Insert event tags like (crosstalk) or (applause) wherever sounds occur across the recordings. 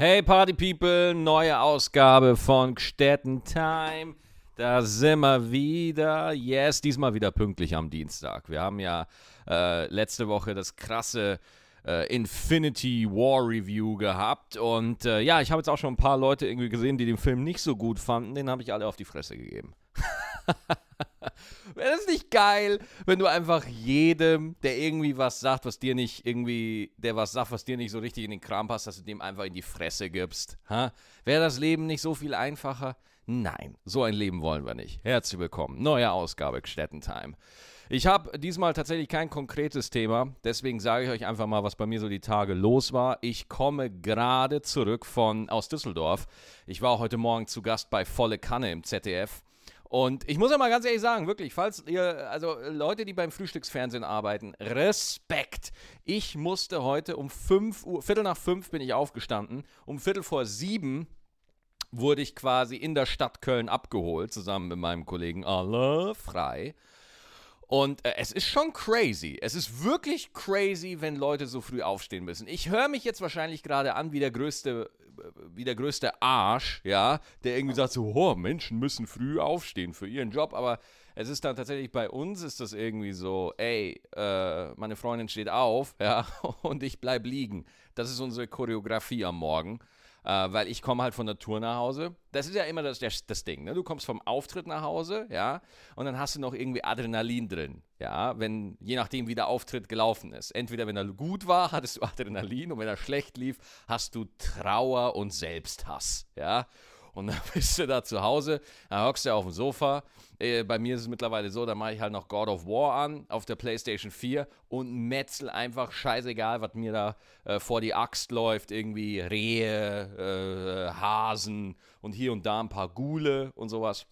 Hey Party People, neue Ausgabe von Gstetten Time. Da sind wir wieder. Yes, diesmal wieder pünktlich am Dienstag. Wir haben ja äh, letzte Woche das krasse äh, Infinity War Review gehabt. Und äh, ja, ich habe jetzt auch schon ein paar Leute irgendwie gesehen, die den Film nicht so gut fanden. Den habe ich alle auf die Fresse gegeben. (laughs) Wäre das nicht geil, wenn du einfach jedem, der irgendwie was sagt, was dir nicht irgendwie, der was sagt, was dir nicht so richtig in den Kram passt, dass du dem einfach in die Fresse gibst? Wäre das Leben nicht so viel einfacher? Nein, so ein Leben wollen wir nicht. Herzlich willkommen. Neue Ausgabe Gstettentime. Ich habe diesmal tatsächlich kein konkretes Thema, deswegen sage ich euch einfach mal, was bei mir so die Tage los war. Ich komme gerade zurück von aus Düsseldorf. Ich war heute Morgen zu Gast bei Volle Kanne im ZDF. Und ich muss ja mal ganz ehrlich sagen, wirklich, falls ihr, also Leute, die beim Frühstücksfernsehen arbeiten, Respekt. Ich musste heute um 5 Uhr, Viertel nach 5 bin ich aufgestanden, um Viertel vor 7 wurde ich quasi in der Stadt Köln abgeholt, zusammen mit meinem Kollegen Alain Frei. Und äh, es ist schon crazy. Es ist wirklich crazy, wenn Leute so früh aufstehen müssen. Ich höre mich jetzt wahrscheinlich gerade an wie der größte wie der größte Arsch, ja, der irgendwie sagt so, oh, Menschen müssen früh aufstehen für ihren Job, aber es ist dann tatsächlich bei uns ist das irgendwie so, ey, äh, meine Freundin steht auf, ja, (laughs) und ich bleib liegen. Das ist unsere Choreografie am Morgen äh, weil ich komme halt von der Tour nach Hause. Das ist ja immer das, das, das Ding, ne? Du kommst vom Auftritt nach Hause, ja, und dann hast du noch irgendwie Adrenalin drin, ja, wenn, je nachdem, wie der Auftritt gelaufen ist. Entweder, wenn er gut war, (laughs) hattest du Adrenalin und wenn er schlecht lief, hast du Trauer und Selbsthass, ja. Und dann (laughs) bist du da zu Hause, dann hockst du auf dem Sofa. Äh, bei mir ist es mittlerweile so, da mache ich halt noch God of War an auf der PlayStation 4 und metzel einfach scheißegal, was mir da äh, vor die Axt läuft. Irgendwie Rehe, äh, Hasen und hier und da ein paar Gule und sowas.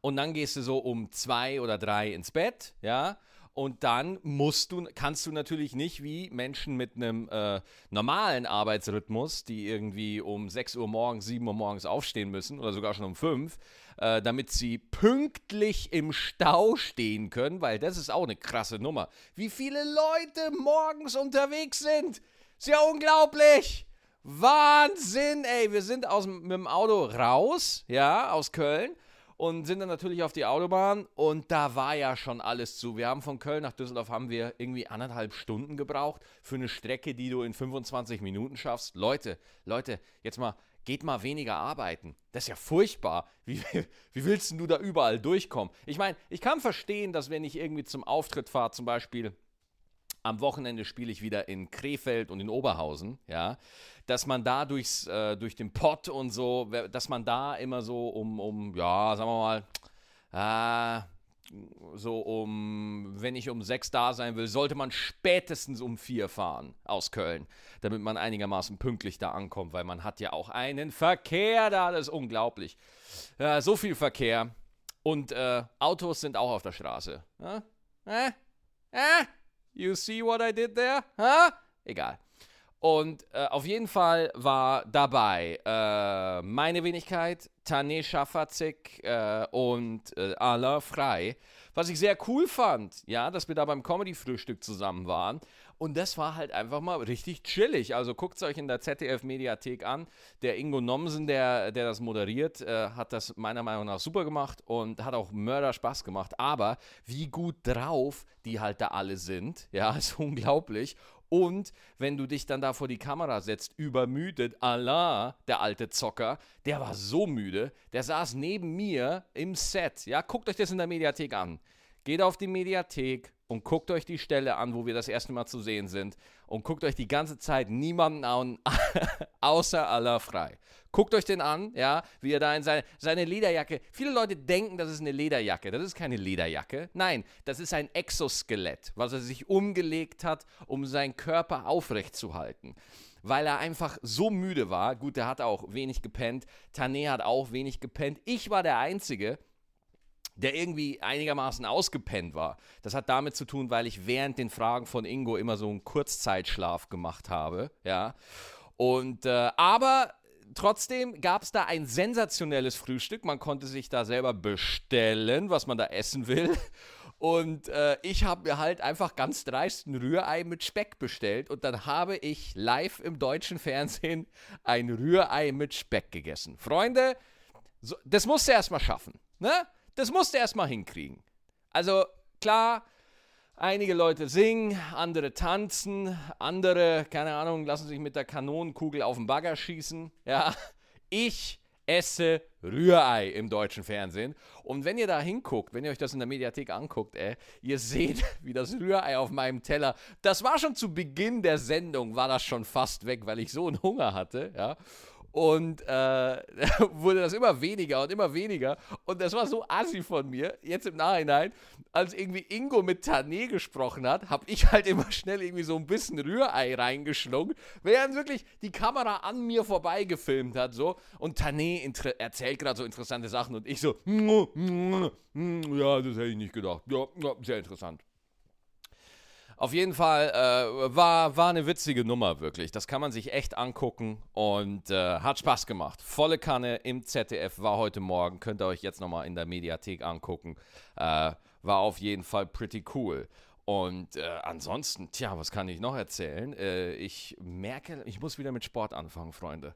Und dann gehst du so um zwei oder drei ins Bett, ja. Und dann musst du, kannst du natürlich nicht wie Menschen mit einem äh, normalen Arbeitsrhythmus, die irgendwie um 6 Uhr morgens, 7 Uhr morgens aufstehen müssen oder sogar schon um 5, äh, damit sie pünktlich im Stau stehen können, weil das ist auch eine krasse Nummer. Wie viele Leute morgens unterwegs sind. Ist ja unglaublich. Wahnsinn, ey. Wir sind aus, mit dem Auto raus, ja, aus Köln und sind dann natürlich auf die Autobahn und da war ja schon alles zu. Wir haben von Köln nach Düsseldorf haben wir irgendwie anderthalb Stunden gebraucht für eine Strecke, die du in 25 Minuten schaffst. Leute, Leute, jetzt mal geht mal weniger arbeiten. Das ist ja furchtbar. Wie, (laughs) wie willst du da überall durchkommen? Ich meine, ich kann verstehen, dass wenn ich irgendwie zum Auftritt fahre, zum Beispiel am Wochenende spiele ich wieder in Krefeld und in Oberhausen, ja, dass man da durchs, äh, durch den Pott und so, dass man da immer so um, um ja, sagen wir mal, äh, so um, wenn ich um sechs da sein will, sollte man spätestens um vier fahren aus Köln, damit man einigermaßen pünktlich da ankommt, weil man hat ja auch einen Verkehr da, das ist unglaublich. Ja, so viel Verkehr und äh, Autos sind auch auf der Straße. Ja? Äh? Äh? You see what I did there? Huh? Egal. Und äh, auf jeden Fall war dabei äh, meine Wenigkeit, Tanesha Fazik äh, und äh, Alain Frei. Was ich sehr cool fand, ja, dass wir da beim Comedy-Frühstück zusammen waren. Und das war halt einfach mal richtig chillig. Also guckt es euch in der ZDF-Mediathek an. Der Ingo Nomsen, der, der das moderiert, äh, hat das meiner Meinung nach super gemacht und hat auch Mörder Spaß gemacht. Aber wie gut drauf die halt da alle sind, ja, (laughs) ist unglaublich. Und wenn du dich dann da vor die Kamera setzt, übermüdet, Allah, der alte Zocker, der war so müde, der saß neben mir im Set. Ja, guckt euch das in der Mediathek an. Geht auf die Mediathek und guckt euch die Stelle an, wo wir das erste Mal zu sehen sind. Und guckt euch die ganze Zeit niemanden an, (laughs) außer Allah frei. Guckt euch den an, ja, wie er da in seine, seine Lederjacke. Viele Leute denken, das ist eine Lederjacke. Das ist keine Lederjacke. Nein, das ist ein Exoskelett, was er sich umgelegt hat, um seinen Körper aufrecht zu halten weil er einfach so müde war. Gut, der hat auch wenig gepennt. Tane hat auch wenig gepennt. Ich war der Einzige, der irgendwie einigermaßen ausgepennt war. Das hat damit zu tun, weil ich während den Fragen von Ingo immer so einen Kurzzeitschlaf gemacht habe, ja. Und äh, aber trotzdem gab es da ein sensationelles Frühstück. Man konnte sich da selber bestellen, was man da essen will. Und äh, ich habe mir halt einfach ganz dreist ein Rührei mit Speck bestellt und dann habe ich live im deutschen Fernsehen ein Rührei mit Speck gegessen. Freunde, so, das musst du erstmal schaffen. Ne? Das musst du erstmal hinkriegen. Also klar, einige Leute singen, andere tanzen, andere, keine Ahnung, lassen sich mit der Kanonenkugel auf den Bagger schießen. Ja, ich esse Rührei im deutschen Fernsehen. Und wenn ihr da hinguckt, wenn ihr euch das in der Mediathek anguckt, ey, ihr seht, (laughs) wie das Rührei auf meinem Teller, das war schon zu Beginn der Sendung, war das schon fast weg, weil ich so einen Hunger hatte, ja. Und äh, (laughs) wurde das immer weniger und immer weniger. Und das war so assi von mir, jetzt im Nachhinein, als irgendwie Ingo mit Tané gesprochen hat, habe ich halt immer (laughs) schnell irgendwie so ein bisschen Rührei reingeschlungen, während wirklich die Kamera an mir vorbei gefilmt hat. So. Und Tané erzählt gerade so interessante Sachen und ich so, ja, das hätte ich nicht gedacht. Ja, ja sehr interessant. Auf jeden Fall äh, war, war eine witzige Nummer, wirklich. Das kann man sich echt angucken und äh, hat Spaß gemacht. Volle Kanne im ZDF war heute Morgen. Könnt ihr euch jetzt nochmal in der Mediathek angucken. Äh, war auf jeden Fall pretty cool. Und äh, ansonsten, tja, was kann ich noch erzählen? Äh, ich merke, ich muss wieder mit Sport anfangen, Freunde.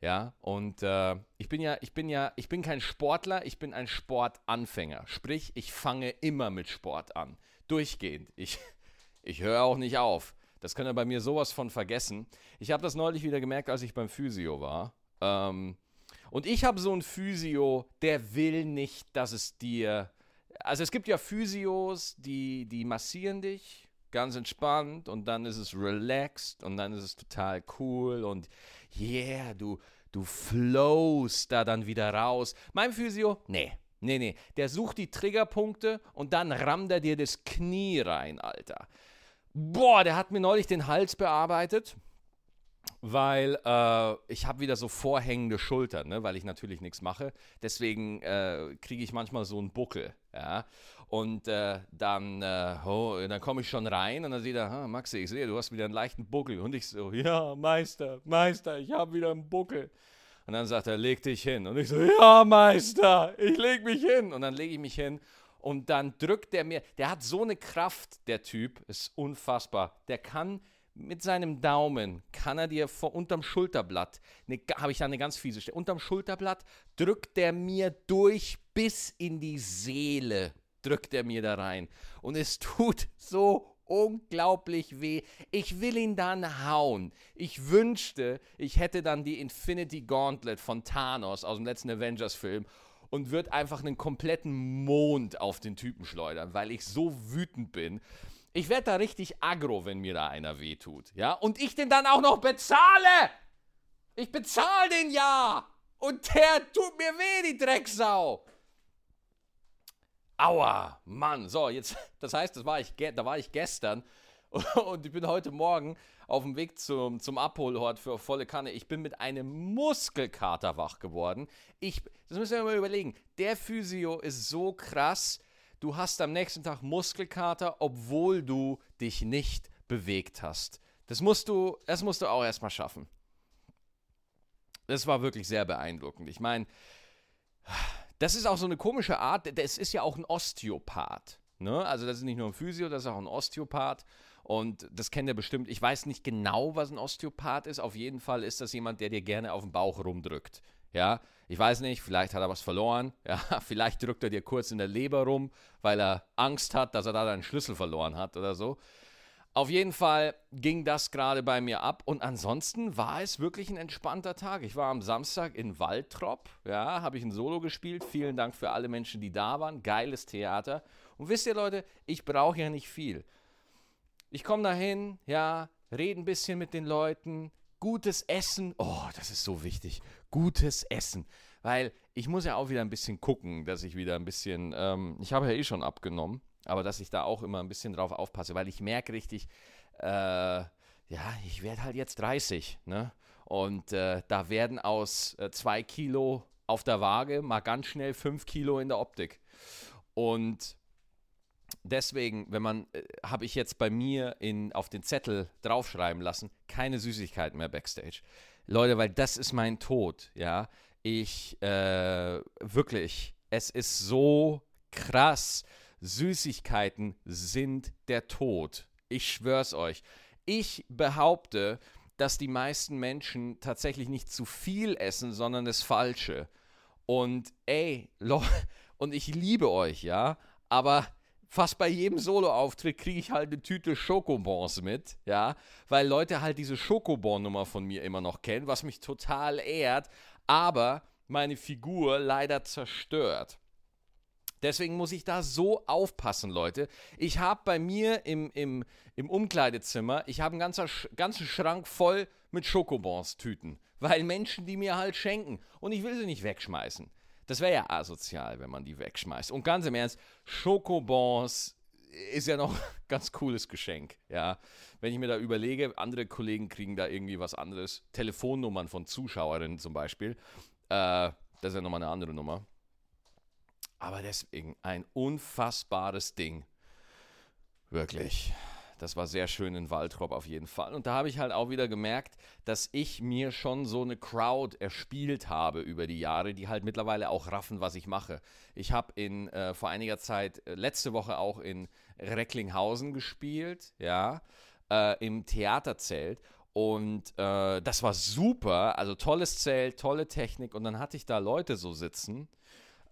Ja, und äh, ich bin ja, ich bin ja, ich bin kein Sportler, ich bin ein Sportanfänger. Sprich, ich fange immer mit Sport an. Durchgehend. Ich, ich höre auch nicht auf. Das könnt ihr bei mir sowas von vergessen. Ich habe das neulich wieder gemerkt, als ich beim Physio war. Ähm, und ich habe so ein Physio, der will nicht, dass es dir. Also es gibt ja Physios, die, die massieren dich ganz entspannt und dann ist es relaxed und dann ist es total cool und yeah, du, du flowst da dann wieder raus. Mein Physio, nee. Nee, nee, der sucht die Triggerpunkte und dann rammt er dir das Knie rein, Alter. Boah, der hat mir neulich den Hals bearbeitet, weil äh, ich habe wieder so vorhängende Schultern, ne, weil ich natürlich nichts mache. Deswegen äh, kriege ich manchmal so einen Buckel. Ja? Und äh, dann, oh, dann komme ich schon rein und dann sieht er, Maxi, ich sehe, du hast wieder einen leichten Buckel. Und ich so, ja, Meister, Meister, ich habe wieder einen Buckel. Und dann sagt er, leg dich hin. Und ich so, ja, Meister, ich leg mich hin. Und dann lege ich mich hin und dann drückt der mir, der hat so eine Kraft, der Typ, ist unfassbar. Der kann mit seinem Daumen, kann er dir vor, unterm Schulterblatt, habe ich da eine ganz fiese Stelle, unterm Schulterblatt drückt der mir durch bis in die Seele, drückt er mir da rein. Und es tut so unglaublich weh. Ich will ihn dann hauen. Ich wünschte, ich hätte dann die Infinity Gauntlet von Thanos aus dem letzten Avengers-Film und würde einfach einen kompletten Mond auf den Typen schleudern, weil ich so wütend bin. Ich werde da richtig aggro, wenn mir da einer wehtut. Ja? Und ich den dann auch noch bezahle! Ich bezahle den ja! Und der tut mir weh, die Drecksau! Aua, Mann. So, jetzt, (laughs) das heißt, das war ich, da war ich gestern (laughs) und ich bin heute Morgen auf dem Weg zum, zum Abholort für volle Kanne. Ich bin mit einem Muskelkater wach geworden. Ich, das müssen wir mal überlegen. Der Physio ist so krass. Du hast am nächsten Tag Muskelkater, obwohl du dich nicht bewegt hast. Das musst du, das musst du auch erstmal schaffen. Das war wirklich sehr beeindruckend. Ich meine, das ist auch so eine komische Art. Das ist ja auch ein Osteopath. Ne? Also das ist nicht nur ein Physio, das ist auch ein Osteopath. Und das kennt ihr bestimmt. Ich weiß nicht genau, was ein Osteopath ist. Auf jeden Fall ist das jemand, der dir gerne auf den Bauch rumdrückt. Ja, ich weiß nicht, vielleicht hat er was verloren. (laughs) Ja, vielleicht drückt er dir kurz in der Leber rum, weil er Angst hat, dass er da deinen Schlüssel verloren hat oder so. Auf jeden Fall ging das gerade bei mir ab und ansonsten war es wirklich ein entspannter Tag. Ich war am Samstag in Waldrop, ja, habe ich ein Solo gespielt. Vielen Dank für alle Menschen, die da waren. Geiles Theater. Und wisst ihr, Leute, ich brauche ja nicht viel. Ich komme dahin, ja, rede ein bisschen mit den Leuten, gutes Essen. Oh, das ist so wichtig. Gutes Essen. Weil ich muss ja auch wieder ein bisschen gucken, dass ich wieder ein bisschen, ähm, ich habe ja eh schon abgenommen, aber dass ich da auch immer ein bisschen drauf aufpasse, weil ich merke richtig, äh, ja, ich werde halt jetzt 30, ne? Und äh, da werden aus äh, zwei Kilo auf der Waage mal ganz schnell fünf Kilo in der Optik. Und deswegen, wenn man, äh, habe ich jetzt bei mir in, auf den Zettel draufschreiben lassen, keine Süßigkeiten mehr backstage. Leute, weil das ist mein Tod, ja. Ich, äh, wirklich, es ist so krass, Süßigkeiten sind der Tod. Ich schwör's euch. Ich behaupte, dass die meisten Menschen tatsächlich nicht zu viel essen, sondern das Falsche. Und ey, (laughs) und ich liebe euch, ja, aber fast bei jedem Solo-Auftritt kriege ich halt eine Tüte Schokobons mit, ja, weil Leute halt diese Schokobon-Nummer von mir immer noch kennen, was mich total ehrt, aber meine Figur leider zerstört. Deswegen muss ich da so aufpassen, Leute. Ich habe bei mir im, im, im Umkleidezimmer, ich habe einen ganzen, ganzen Schrank voll mit Schokobons-Tüten, weil Menschen die mir halt schenken und ich will sie nicht wegschmeißen. Das wäre ja asozial, wenn man die wegschmeißt. Und ganz im Ernst, Schokobons ist ja noch (laughs) ein ganz cooles Geschenk, ja. Wenn ich mir da überlege, andere Kollegen kriegen da irgendwie was anderes, Telefonnummern von Zuschauerinnen zum Beispiel, äh, das ist ja nochmal eine andere Nummer. Aber deswegen ein unfassbares Ding. Wirklich das war sehr schön in Waldrop auf jeden Fall. Und da habe ich halt auch wieder gemerkt, dass ich mir schon so eine Crowd erspielt habe über die Jahre, die halt mittlerweile auch raffen, was ich mache. Ich habe in äh, vor einiger Zeit, äh, letzte Woche auch in Recklinghausen gespielt, ja, äh, im Theaterzelt. Und äh, das war super, also tolles Zelt, tolle Technik. Und dann hatte ich da Leute so sitzen,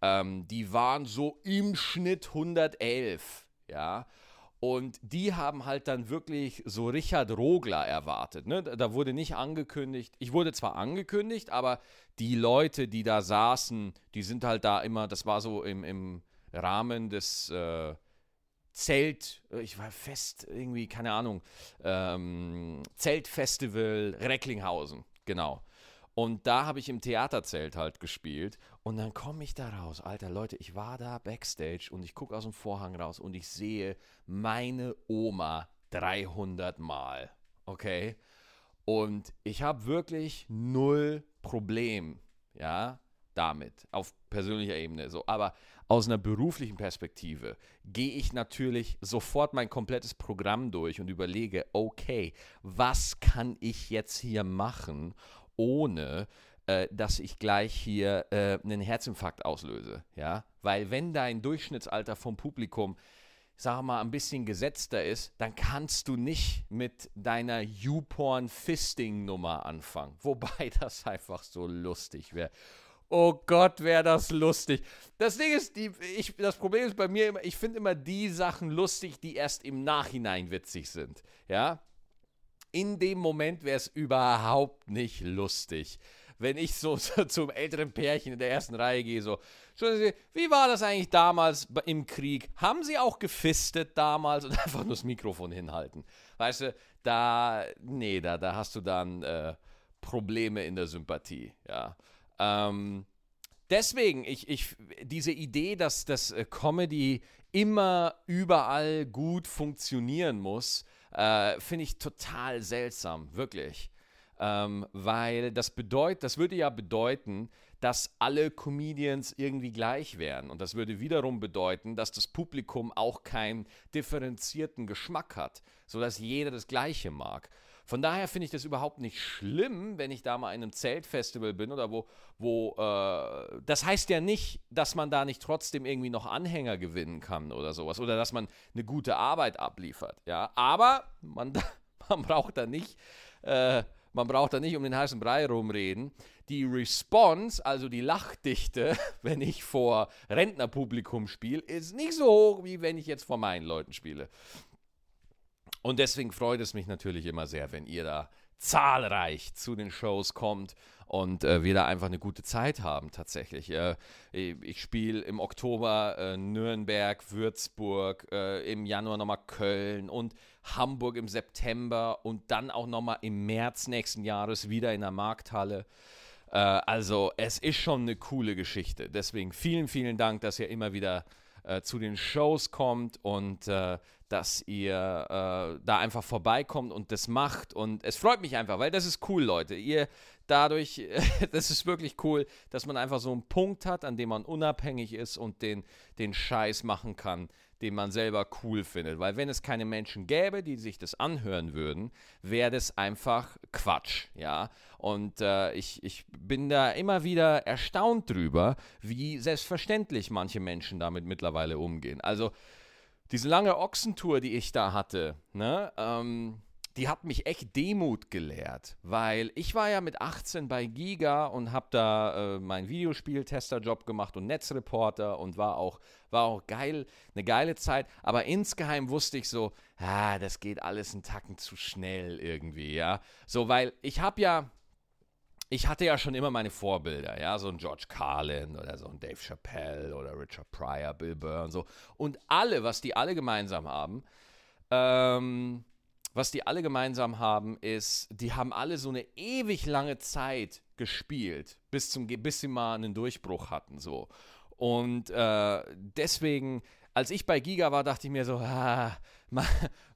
ähm, die waren so im Schnitt 111, ja. Und die haben halt dann wirklich so Richard Rogler erwartet. Ne? Da wurde nicht angekündigt, ich wurde zwar angekündigt, aber die Leute, die da saßen, die sind halt da immer, das war so im, im Rahmen des äh, Zelt, ich war fest, irgendwie, keine Ahnung, ähm, Zeltfestival Recklinghausen, genau. Und da habe ich im Theaterzelt halt gespielt. Und dann komme ich da raus. Alter Leute, ich war da backstage und ich gucke aus dem Vorhang raus und ich sehe meine Oma 300 Mal. Okay? Und ich habe wirklich null Problem, ja, damit, auf persönlicher Ebene. So, aber aus einer beruflichen Perspektive gehe ich natürlich sofort mein komplettes Programm durch und überlege, okay, was kann ich jetzt hier machen, ohne äh, dass ich gleich hier äh, einen Herzinfarkt auslöse. Ja? Weil wenn dein Durchschnittsalter vom Publikum wir mal, ein bisschen gesetzter ist, dann kannst du nicht mit deiner YouPorn-Fisting-Nummer anfangen. (laughs) Wobei das einfach so lustig wäre. Oh Gott, wäre das lustig. Das Ding ist, die, ich, das Problem ist bei mir immer, ich finde immer die Sachen lustig, die erst im Nachhinein witzig sind. Ja? In dem Moment wäre es überhaupt nicht lustig. Wenn ich so, (laughs) so, zum älteren Pärchen in der ersten Reihe gehe, so, wie war das eigentlich damals im Krieg? Haben sie auch gefistet damals und (laughs) einfach nur das Mikrofon hinhalten? Weißt du, da, nee, da, da hast du dann äh, Probleme in der Sympathie, ja. Ähm, deswegen, ich, ich, diese Idee, dass das äh, Comedy immer überall gut funktionieren muss, äh, Finde ich total seltsam, wirklich. Ähm, weil das bedeutet, das würde ja bedeuten, dass alle Comedians irgendwie gleich wären. Und das würde wiederum bedeuten, dass das Publikum auch keinen differenzierten Geschmack hat, sodass jeder das Gleiche mag. Von daher finde ich das überhaupt nicht schlimm, wenn ich da mal in einem Zeltfestival bin oder wo, wo äh, das heißt ja nicht, dass man da nicht trotzdem irgendwie noch Anhänger gewinnen kann oder sowas oder dass man eine gute Arbeit abliefert, ja. Aber man, (laughs) man braucht da nicht, äh, man braucht da nicht um den heißen Brei rumreden. Die Response, also die Lachdichte, (laughs) wenn ich vor Rentnerpublikum spiele, ist nicht so hoch, wie wenn ich jetzt vor meinen Leuten spiele. Und deswegen freut es mich natürlich immer sehr, wenn ihr da zahlreich zu den Shows kommt und äh, wir da einfach eine gute Zeit haben tatsächlich. Äh, ich spiele im Oktober äh, Nürnberg, Würzburg, äh, im Januar nochmal Köln und Hamburg im September und dann auch nochmal im März nächsten Jahres wieder in der Markthalle. Äh, also es ist schon eine coole Geschichte. Deswegen vielen, vielen Dank, dass ihr immer wieder äh, zu den Shows kommt und äh, dass ihr äh, da einfach vorbeikommt und das macht. Und es freut mich einfach, weil das ist cool, Leute. Ihr dadurch, (laughs) das ist wirklich cool, dass man einfach so einen Punkt hat, an dem man unabhängig ist und den, den Scheiß machen kann, den man selber cool findet. Weil wenn es keine Menschen gäbe, die sich das anhören würden, wäre das einfach Quatsch, ja. Und äh, ich, ich bin da immer wieder erstaunt drüber, wie selbstverständlich manche Menschen damit mittlerweile umgehen. Also diese lange Ochsentour, die ich da hatte, ne, ähm, die hat mich echt Demut gelehrt, weil ich war ja mit 18 bei Giga und habe da äh, meinen Videospiel-Testerjob gemacht und Netzreporter und war auch, war auch geil, eine geile Zeit, aber insgeheim wusste ich so, ah, das geht alles einen Tacken zu schnell irgendwie, ja, so, weil ich habe ja, ich hatte ja schon immer meine Vorbilder, ja, so ein George Carlin oder so ein Dave Chappelle oder Richard Pryor, Bill Burr und so. Und alle, was die alle gemeinsam haben, ähm, was die alle gemeinsam haben, ist, die haben alle so eine ewig lange Zeit gespielt, bis, zum, bis sie mal einen Durchbruch hatten. So. Und äh, deswegen, als ich bei Giga war, dachte ich mir so, (laughs) ah,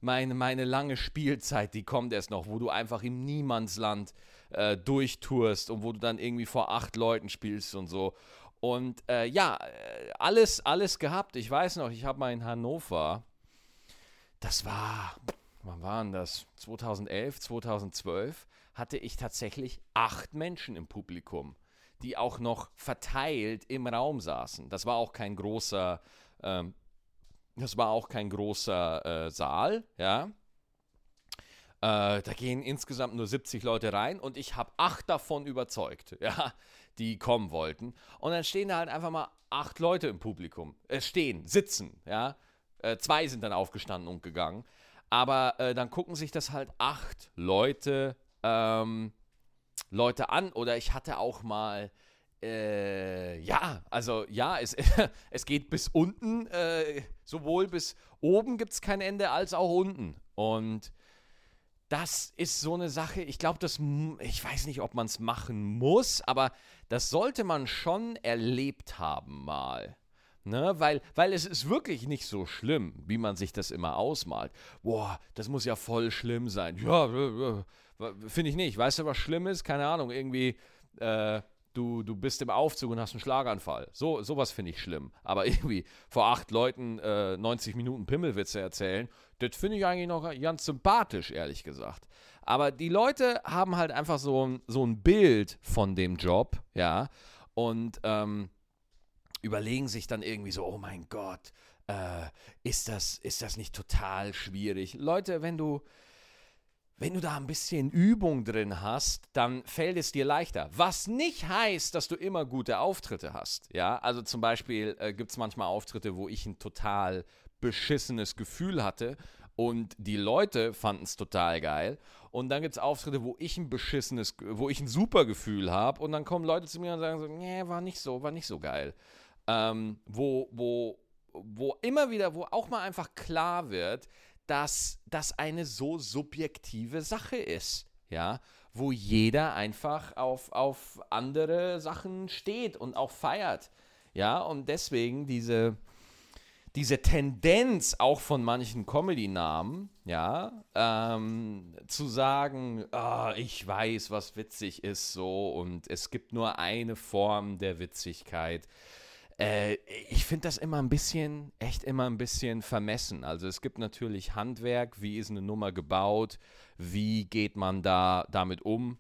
meine, meine lange Spielzeit, die kommt erst noch, wo du einfach im Niemandsland äh, durchtourst und wo du dann irgendwie vor acht Leuten spielst und so. Und äh, ja, alles, alles gehabt. Ich weiß noch, ich habe mal in Hannover, das war, wann waren das? 2011, 2012, hatte ich tatsächlich acht Menschen im Publikum, die auch noch verteilt im Raum saßen. Das war auch kein großer, ähm, das war auch kein großer äh, Saal, ja. Äh, da gehen insgesamt nur 70 Leute rein und ich habe acht davon überzeugt, (laughs) ja, die kommen wollten. Und dann stehen da halt einfach mal acht Leute im Publikum. Äh, stehen, sitzen, ja. Äh, zwei sind dann aufgestanden und gegangen. Aber äh, dann gucken sich das halt acht Leute, ähm, Leute an. Oder ich hatte auch mal, äh, ja, also ja, es, (laughs) es geht bis unten, äh, sowohl bis oben gibt es kein Ende als auch unten. Und das ist so eine Sache, ich glaube, das, ich weiß nicht, ob man es machen muss, aber das sollte man schon erlebt haben mal. Ne? Weil, weil es ist wirklich nicht so schlimm, wie man sich das immer ausmalt. Boah, das muss ja voll schlimm sein. Ja, finde ich nicht. Weißt du, was schlimm ist? Keine Ahnung, irgendwie, äh, du, du bist im Aufzug und hast einen Schlaganfall. So, sowas finde ich schlimm. Aber (laughs) irgendwie vor acht Leuten äh, 90 Minuten Pimmelwitze erzählen, das finde ich eigentlich noch ganz sympathisch, ehrlich gesagt. Aber die Leute haben halt einfach so, so ein Bild von dem Job, ja, und ähm, überlegen sich dann irgendwie so, oh mein Gott, äh, ist, das, ist das nicht total schwierig? Leute, wenn du, wenn du da ein bisschen Übung drin hast, dann fällt es dir leichter. Was nicht heißt, dass du immer gute Auftritte hast. Ja, also zum Beispiel äh, gibt es manchmal Auftritte, wo ich ein total beschissenes Gefühl hatte und die Leute fanden es total geil. Und dann gibt es Auftritte, wo ich ein beschissenes, wo ich ein super Gefühl habe und dann kommen Leute zu mir und sagen so, nee, war nicht so, war nicht so geil ähm, wo, wo, wo immer wieder, wo auch mal einfach klar wird, dass das eine so subjektive Sache ist, ja, wo jeder einfach auf, auf andere Sachen steht und auch feiert, ja, und deswegen diese, diese Tendenz auch von manchen Comedy-Namen, ja, ähm, zu sagen, oh, ich weiß, was witzig ist, so, und es gibt nur eine Form der Witzigkeit. Äh, ich finde das immer ein bisschen, echt immer ein bisschen vermessen. Also es gibt natürlich Handwerk, wie ist eine Nummer gebaut, wie geht man da damit um.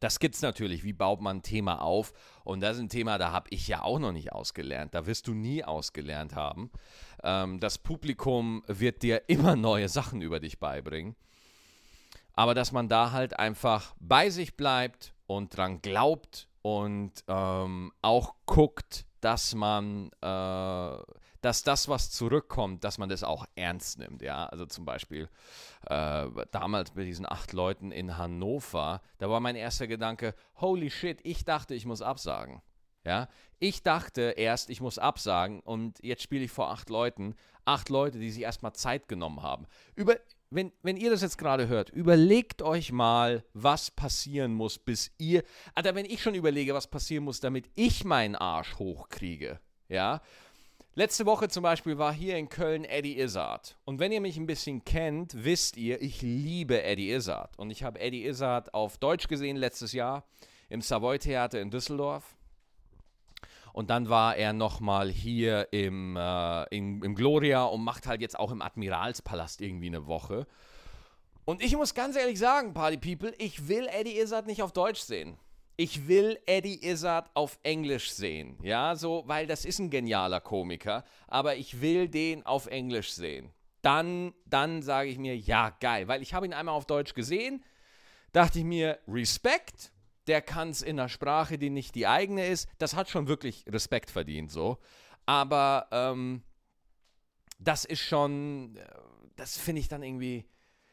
Das gibt es natürlich, wie baut man ein Thema auf. Und das ist ein Thema, da habe ich ja auch noch nicht ausgelernt. Da wirst du nie ausgelernt haben. Ähm, das Publikum wird dir immer neue Sachen über dich beibringen. Aber dass man da halt einfach bei sich bleibt und dran glaubt und ähm, auch guckt, dass man, äh, dass das, was zurückkommt, dass man das auch ernst nimmt. Ja, also zum Beispiel äh, damals mit diesen acht Leuten in Hannover, da war mein erster Gedanke, holy shit, ich dachte, ich muss absagen. Ja, ich dachte erst, ich muss absagen und jetzt spiele ich vor acht Leuten. Acht Leute, die sich erstmal Zeit genommen haben. Über, wenn, wenn ihr das jetzt gerade hört, überlegt euch mal, was passieren muss, bis ihr. Alter, wenn ich schon überlege, was passieren muss, damit ich meinen Arsch hochkriege, ja. Letzte Woche zum Beispiel war hier in Köln Eddie Izzard. Und wenn ihr mich ein bisschen kennt, wisst ihr, ich liebe Eddie Izzard. Und ich habe Eddie Izzard auf Deutsch gesehen letztes Jahr im Savoy Theater in Düsseldorf. Und dann war er nochmal hier im, äh, im, im Gloria und macht halt jetzt auch im Admiralspalast irgendwie eine Woche. Und ich muss ganz ehrlich sagen, Party People, ich will Eddie Izzard nicht auf Deutsch sehen. ich will Eddie Izzard auf Englisch sehen. Ja, so, weil das ist ein genialer Komiker, aber ich will den auf Englisch sehen. Dann, dann sage ich mir, ja, geil, weil ich habe ihn einmal auf Deutsch gesehen, dachte ich mir, Respekt, der kann es in einer Sprache, die nicht die eigene ist. Das hat schon wirklich Respekt verdient, so. Aber ähm, das ist schon, äh, das finde ich dann irgendwie,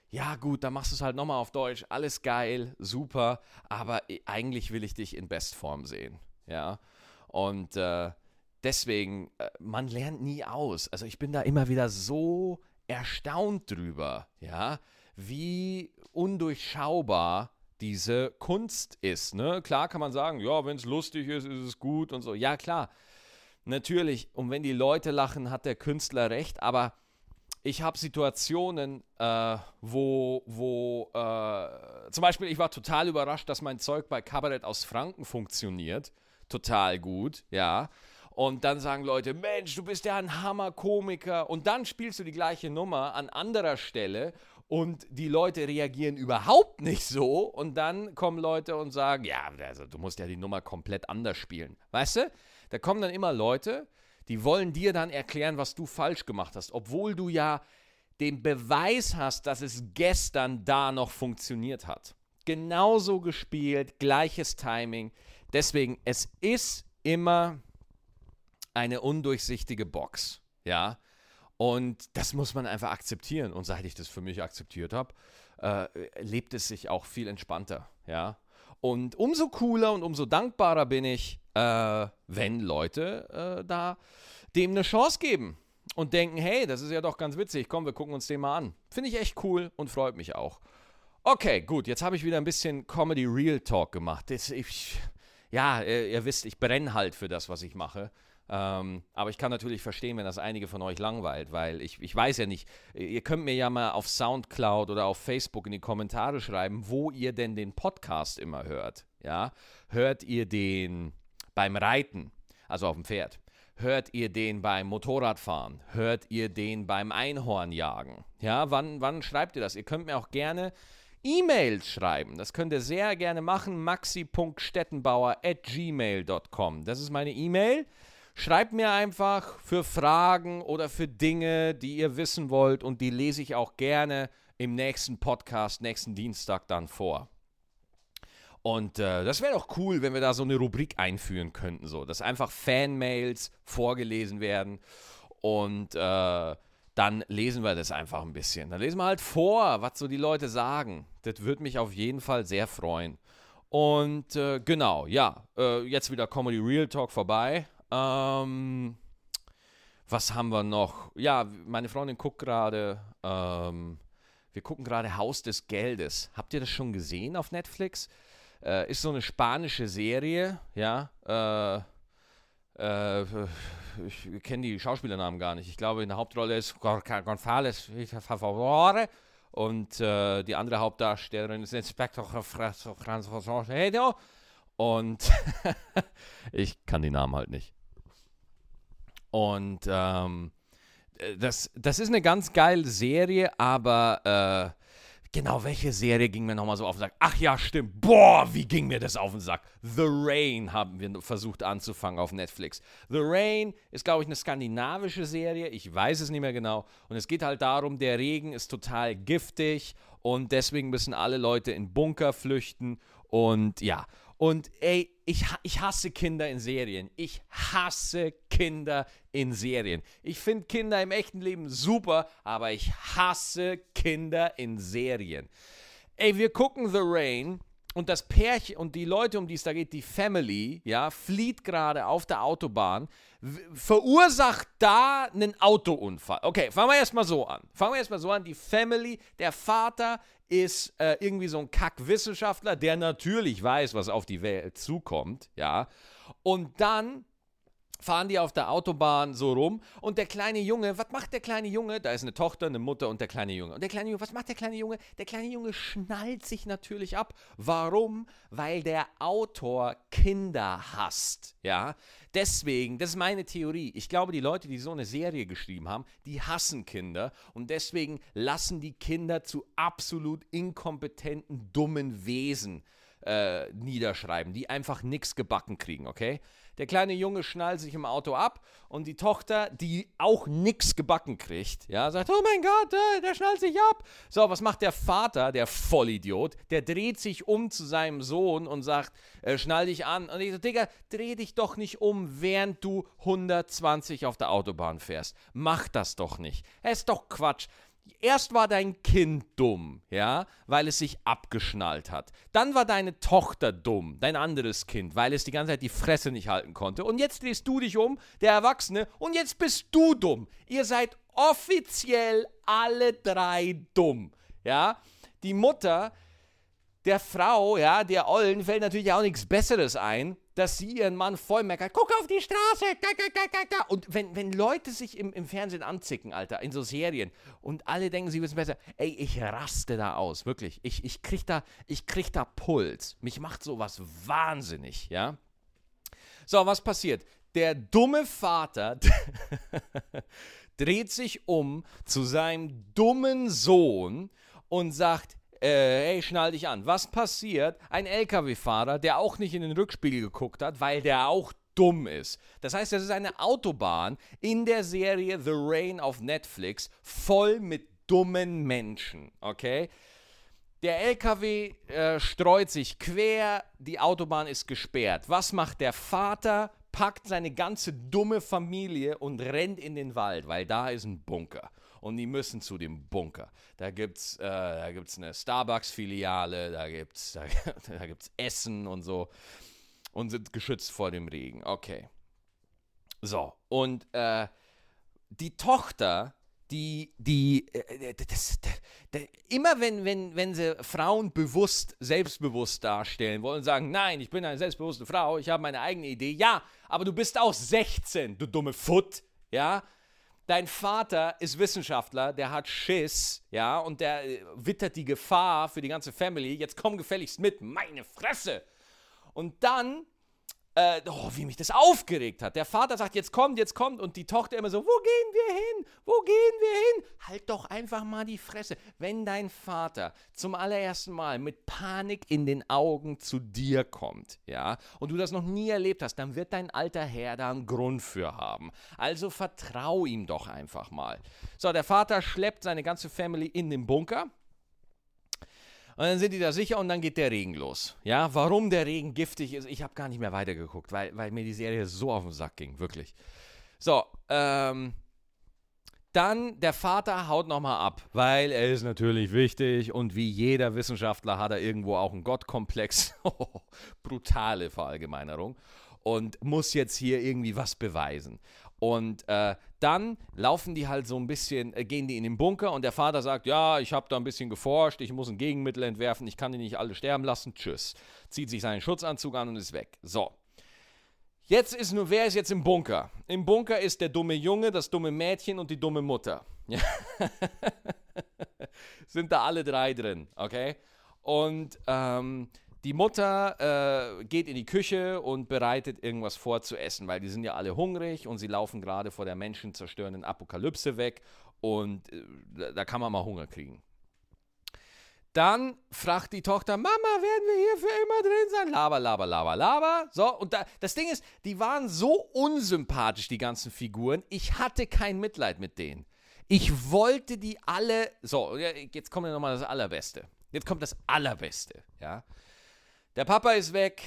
ja gut, dann machst du es halt nochmal auf Deutsch, alles geil, super, aber eigentlich will ich dich in Bestform sehen, ja. Und äh, deswegen, äh, man lernt nie aus. Also ich bin da immer wieder so erstaunt drüber, ja, wie undurchschaubar diese Kunst ist. Ne? Klar kann man sagen, ja, wenn es lustig ist, ist es gut und so. Ja, klar. Natürlich, und wenn die Leute lachen, hat der Künstler recht, aber ich habe Situationen, äh, wo, wo äh, zum Beispiel, ich war total überrascht, dass mein Zeug bei Kabarett aus Franken funktioniert. Total gut, ja. Und dann sagen Leute, Mensch, du bist ja ein Hammer-Komiker. Und dann spielst du die gleiche Nummer an anderer Stelle und die Leute reagieren überhaupt nicht so. Und dann kommen Leute und sagen, ja, also du musst ja die Nummer komplett anders spielen. Weißt du? Da kommen dann immer Leute, die wollen dir dann erklären, was du falsch gemacht hast, obwohl du ja den Beweis hast, dass es gestern da noch funktioniert hat. Genauso gespielt, gleiches Timing. Deswegen, es ist immer eine undurchsichtige Box. Ja. Und das muss man einfach akzeptieren. Und seit ich das für mich akzeptiert habe, äh, lebt es sich auch viel entspannter. Ja. Und umso cooler und umso dankbarer bin ich, äh, wenn Leute äh, da dem eine Chance geben und denken, hey, das ist ja doch ganz witzig, komm, wir gucken uns den mal an. Finde ich echt cool und freut mich auch. Okay, gut, jetzt habe ich wieder ein bisschen Comedy Real Talk gemacht. Das, ich, ja, ihr, ihr, wisst, ich brenne halt für das, was ich mache. Ähm, aber ich kann natürlich verstehen, wenn das einige von euch langweilt, weil ich, ich weiß ja nicht, ihr könnt mir ja mal auf Soundcloud oder auf Facebook in die Kommentare schreiben, wo ihr denn den Podcast immer hört. Ja, hört ihr den beim Reiten, also auf dem Pferd? Hört ihr den beim Motorradfahren? Hört ihr den beim Einhornjagen? Ja, wann, wann schreibt ihr das? Ihr könnt mir auch gerne E-Mails schreiben. Das könnt ihr sehr gerne machen. maxi.stettenbauer at gmail.com. Das ist meine E-Mail. Schreibt mir einfach für Fragen oder für Dinge, die ihr wissen wollt und die lese ich auch gerne im nächsten Podcast, nächsten Dienstag dann vor. Und äh, das wäre doch cool, wenn wir da so eine Rubrik einführen könnten, so, dass einfach Fanmails vorgelesen werden und äh, dann lesen wir das einfach ein bisschen. Dann lesen wir halt vor, was so die Leute sagen. Das würde mich auf jeden Fall sehr freuen. Und äh, genau, ja, äh, jetzt wieder Comedy Real Talk vorbei. Ähm, was haben wir noch? Ja, meine Freundin guckt gerade, ähm, wir gucken gerade Haus des Geldes. Habt ihr das schon gesehen auf Netflix? Äh, ist so eine spanische Serie, ja. Äh, äh, ich kenne die Schauspielernamen gar nicht. Ich glaube, in der Hauptrolle ist González Favore und äh, die andere Hauptdarstellerin ist Inspektor Franz und ich kann die Namen halt nicht. Und ähm, äh, das, das ist eine ganz geile Serie, aber äh, genau welche Serie ging mir nochmal so auf den Sack? Ach ja, stimmt. Boah, wie ging mir das auf den Sack? The Rain haben wir versucht anzufangen auf Netflix. The Rain ist, glaube ich, eine skandinavische Serie. Ich weiß es nicht mehr genau. Und es geht halt darum, der Regen ist total giftig und deswegen müssen alle Leute in Bunker flüchten. Und ja, und ey, ich, ich hasse Kinder in Serien. Ich hasse Kinder in Serien. Ich finde Kinder im echten Leben super, aber ich hasse Kinder in Serien. Ey, wir gucken The Rain und das Pärchen und die Leute, um die es da geht, die Family, ja, flieht gerade auf der Autobahn, verursacht da einen Autounfall. Okay, fangen wir erstmal so an. Fangen wir erstmal so an. Die Family, der Vater ist äh, irgendwie so ein Kackwissenschaftler, der natürlich weiß, was auf die Welt zukommt, ja. Und dann fahren die auf der Autobahn so rum und der kleine Junge, was macht der kleine Junge? Da ist eine Tochter, eine Mutter und der kleine Junge. Und der kleine Junge, was macht der kleine Junge? Der kleine Junge schnallt sich natürlich ab. Warum? Weil der Autor Kinder hasst, ja? Deswegen, das ist meine Theorie. Ich glaube, die Leute, die so eine Serie geschrieben haben, die hassen Kinder und deswegen lassen die Kinder zu absolut inkompetenten, dummen Wesen äh, niederschreiben, die einfach nichts gebacken kriegen, okay? Der kleine Junge schnallt sich im Auto ab und die Tochter, die auch nichts gebacken kriegt, ja, sagt, oh mein Gott, äh, der schnallt sich ab. So, was macht der Vater, der Vollidiot? Der dreht sich um zu seinem Sohn und sagt, äh, schnall dich an. Und ich so, Digga, dreh dich doch nicht um, während du 120 auf der Autobahn fährst. Mach das doch nicht. Es ist doch Quatsch. Erst war dein Kind dumm, ja, weil es sich abgeschnallt hat. Dann war deine Tochter dumm, dein anderes Kind, weil es die ganze Zeit die Fresse nicht halten konnte. Und jetzt drehst du dich um, der Erwachsene, und jetzt bist du dumm. Ihr seid offiziell alle drei dumm, ja. Die Mutter der Frau, ja, der Ollen, fällt natürlich auch nichts Besseres ein, dass sie ihren Mann voll meckert. Guck auf die Straße! Und wenn, wenn Leute sich im, im Fernsehen anzicken, Alter, in so Serien, und alle denken, sie wissen besser, ey, ich raste da aus, wirklich. Ich, ich, krieg, da, ich krieg da Puls. Mich macht sowas wahnsinnig, ja. So, was passiert? Der dumme Vater (laughs) dreht sich um zu seinem dummen Sohn und sagt, äh, hey, schnall dich an. Was passiert? Ein LKW-Fahrer, der auch nicht in den Rückspiegel geguckt hat, weil der auch dumm ist. Das heißt, das ist eine Autobahn in der Serie The Rain auf Netflix voll mit dummen Menschen, okay? Der LKW äh, streut sich quer, die Autobahn ist gesperrt. Was macht der Vater? Packt seine ganze dumme Familie und rennt in den Wald, weil da ist ein Bunker und die müssen zu dem Bunker. Da gibt es äh, eine Starbucks-Filiale, da gibt es (laughs) da, da gibt's Essen und so und sind geschützt vor dem Regen. Okay. So, und äh, die Tochter, die, die, äh, das, das, das, immer wenn, wenn, wenn sie Frauen bewusst, selbstbewusst darstellen wollen sagen, nein, ich bin eine selbstbewusste Frau, ich habe meine eigene Idee, ja, aber du bist auch 16, du dumme Foot, ja, dein Vater ist Wissenschaftler, der hat Schiss, ja, und der äh, wittert die Gefahr für die ganze Family. Jetzt komm gefälligst mit, meine Fresse. Und dann äh, oh, wie mich das aufgeregt hat. Der Vater sagt, jetzt kommt, jetzt kommt. Und die Tochter immer so, wo gehen wir hin? Wo gehen wir hin? Halt doch einfach mal die Fresse. Wenn dein Vater zum allerersten Mal mit Panik in den Augen zu dir kommt, ja, und du das noch nie erlebt hast, dann wird dein alter Herr da einen Grund für haben. Also vertrau ihm doch einfach mal. So, der Vater schleppt seine ganze Family in den Bunker. Und dann sind die da sicher und dann geht der Regen los. Ja, warum der Regen giftig ist, ich habe gar nicht mehr weitergeguckt, weil, weil mir die Serie so auf den Sack ging, wirklich. So, ähm, dann der Vater haut nochmal ab, weil er ist natürlich wichtig und wie jeder Wissenschaftler hat er irgendwo auch einen Gottkomplex. (laughs) Brutale Verallgemeinerung. Und muss jetzt hier irgendwie was beweisen. Und äh, dann laufen die halt so ein bisschen, äh, gehen die in den Bunker und der Vater sagt, ja, ich habe da ein bisschen geforscht, ich muss ein Gegenmittel entwerfen, ich kann die nicht alle sterben lassen, tschüss. Zieht sich seinen Schutzanzug an und ist weg. So. Jetzt ist nur, wer ist jetzt im Bunker? Im Bunker ist der dumme Junge, das dumme Mädchen und die dumme Mutter. (laughs) Sind da alle drei drin, okay? Und ähm, die Mutter äh, geht in die Küche und bereitet irgendwas vor zu essen, weil die sind ja alle hungrig und sie laufen gerade vor der menschenzerstörenden Apokalypse weg und äh, da kann man mal Hunger kriegen. Dann fragt die Tochter, Mama, werden wir hier für immer drin sein? Laber, laber, laber, laber. So, und da, das Ding ist, die waren so unsympathisch, die ganzen Figuren. Ich hatte kein Mitleid mit denen. Ich wollte die alle. So, jetzt kommt ja nochmal das Allerbeste. Jetzt kommt das Allerbeste, ja. Der Papa ist weg,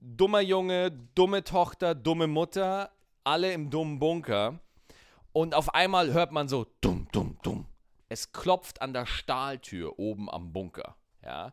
dummer Junge, dumme Tochter, dumme Mutter, alle im dummen Bunker. Und auf einmal hört man so dumm, dumm, dumm. Es klopft an der Stahltür oben am Bunker. Ja.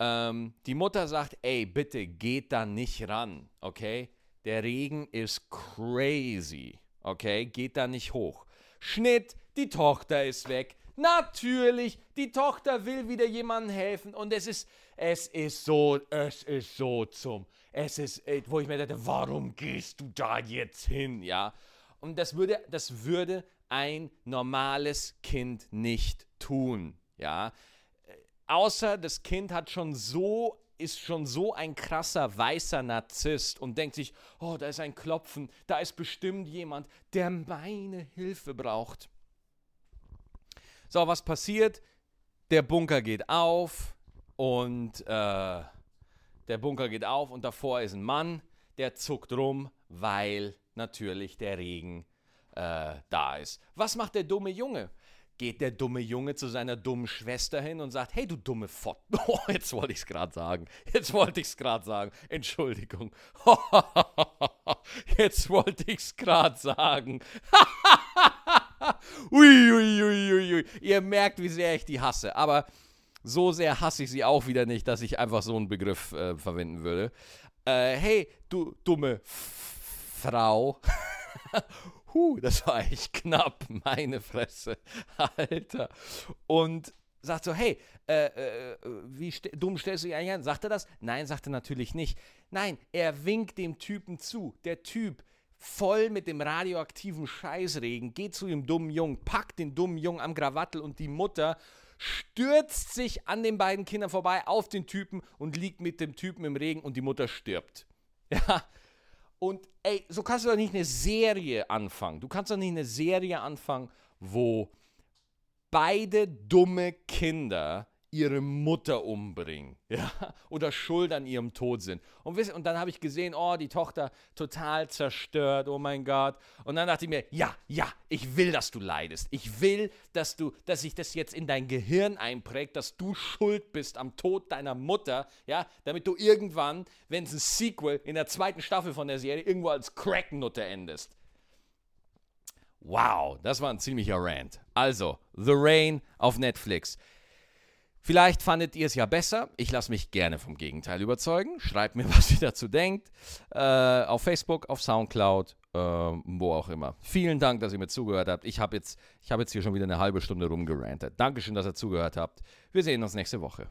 Ähm, die Mutter sagt, ey, bitte geht da nicht ran, okay? Der Regen ist crazy, okay? Geht da nicht hoch. Schnitt, die Tochter ist weg. Natürlich, die Tochter will wieder jemandem helfen und es ist, es ist so, es ist so zum, es ist, äh, wo ich mir dachte, warum gehst du da jetzt hin, ja? Und das würde, das würde ein normales Kind nicht tun, ja? Äh, außer das Kind hat schon so ist schon so ein krasser weißer Narzisst und denkt sich, oh, da ist ein Klopfen, da ist bestimmt jemand, der meine Hilfe braucht. So, was passiert? Der Bunker geht auf und äh, der Bunker geht auf und davor ist ein Mann, der zuckt rum, weil natürlich der Regen äh, da ist. Was macht der dumme Junge? Geht der dumme Junge zu seiner dummen Schwester hin und sagt, hey du dumme Fott. (laughs) Oh, jetzt wollte ich es gerade sagen. Jetzt wollte ich es gerade sagen. Entschuldigung. (laughs) jetzt wollte ich es gerade sagen. (laughs) (laughs) ui, ui, ui, ui. Ihr merkt, wie sehr ich die hasse. Aber so sehr hasse ich sie auch wieder nicht, dass ich einfach so einen Begriff äh, verwenden würde. Äh, hey, du dumme Frau. (laughs) Huh, das war echt knapp, meine Fresse. (laughs) Alter. Und sagt so, hey, äh, äh, wie st dumm stellst du dich eigentlich an? Sagt er das? Nein, sagt er natürlich nicht. Nein, er winkt dem Typen zu. Der Typ, voll mit dem radioaktiven Scheißregen, geht zu dem dummen Jungen, packt den dummen Jungen am Krawattel und die Mutter stürzt sich an den beiden Kindern vorbei auf den Typen und liegt mit dem Typen im Regen und die Mutter stirbt. (laughs) Ja, und ey, so kannst du doch nicht eine Serie anfangen. Du kannst doch nicht eine Serie anfangen, wo beide dumme Kinder ihre Mutter umbringen, (laughs) ja, oder schuld an ihrem Tod sind. Und, und dann habe ich gesehen, oh, die Tochter total zerstört, oh mein Gott. Und dann dachte ich mir, ja, ja, ich will, dass du leidest. Ich will, dass du, dass sich das jetzt in dein Gehirn einprägt, dass du schuld bist am Tod deiner Mutter, ja, damit du irgendwann, wenn es ein Sequel in der zweiten Staffel von der Serie irgendwo als Cracknutter endest. Wow, das war ein ziemlicher Rant. Also, The Rain auf Netflix. Vielleicht fandet ihr es ja besser. Ich lasse mich gerne vom Gegenteil überzeugen. Schreibt mir, (laughs) was ihr dazu denkt. Äh, auf Facebook, auf Soundcloud, äh, wo auch immer. Vielen Dank, dass ihr mir zugehört habt. Ich habe jetzt, hab jetzt hier schon wieder eine halbe Stunde rumgerantet. Dankeschön, dass ihr zugehört habt. Wir sehen uns nächste Woche.